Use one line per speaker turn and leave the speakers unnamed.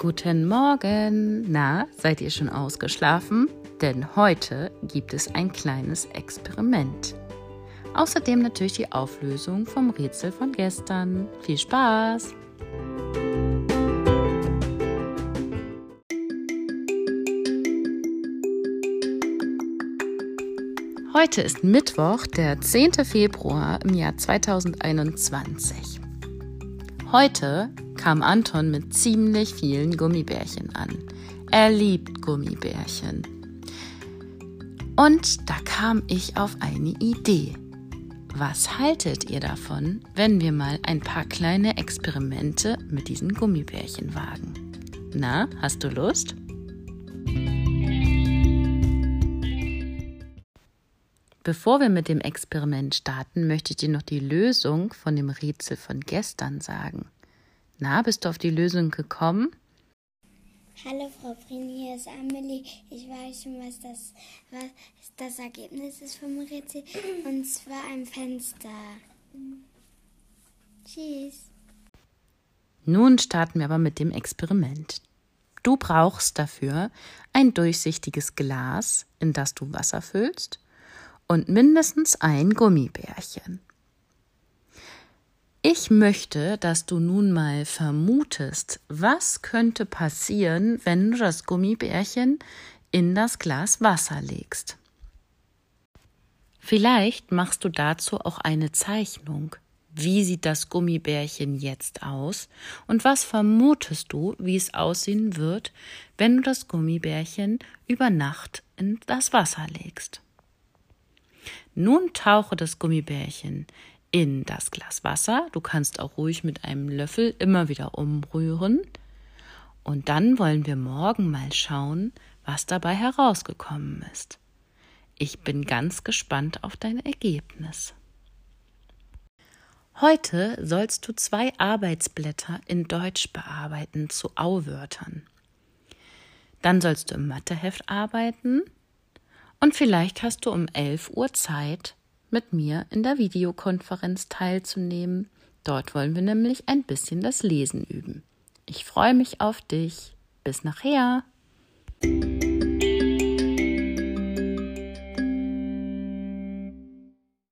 Guten Morgen! Na, seid ihr schon ausgeschlafen? Denn heute gibt es ein kleines Experiment. Außerdem natürlich die Auflösung vom Rätsel von gestern. Viel Spaß! Heute ist Mittwoch, der 10. Februar im Jahr 2021. Heute kam Anton mit ziemlich vielen Gummibärchen an. Er liebt Gummibärchen. Und da kam ich auf eine Idee. Was haltet ihr davon, wenn wir mal ein paar kleine Experimente mit diesen Gummibärchen wagen? Na, hast du Lust? Bevor wir mit dem Experiment starten, möchte ich dir noch die Lösung von dem Rätsel von gestern sagen. Na, bist du auf die Lösung gekommen?
Hallo Frau Prin, hier ist Amelie. Ich weiß schon, was das, was das Ergebnis ist vom Rätsel. Und zwar ein Fenster. Tschüss.
Nun starten wir aber mit dem Experiment. Du brauchst dafür ein durchsichtiges Glas, in das du Wasser füllst, und mindestens ein Gummibärchen. Ich möchte, dass du nun mal vermutest, was könnte passieren, wenn du das Gummibärchen in das Glas Wasser legst. Vielleicht machst du dazu auch eine Zeichnung. Wie sieht das Gummibärchen jetzt aus? Und was vermutest du, wie es aussehen wird, wenn du das Gummibärchen über Nacht in das Wasser legst? Nun tauche das Gummibärchen in das Glas Wasser. Du kannst auch ruhig mit einem Löffel immer wieder umrühren. Und dann wollen wir morgen mal schauen, was dabei herausgekommen ist. Ich bin ganz gespannt auf dein Ergebnis. Heute sollst du zwei Arbeitsblätter in Deutsch bearbeiten zu Auwörtern. Dann sollst du im Matheheft arbeiten und vielleicht hast du um 11 Uhr Zeit, mit mir in der Videokonferenz teilzunehmen. Dort wollen wir nämlich ein bisschen das Lesen üben. Ich freue mich auf dich. Bis nachher.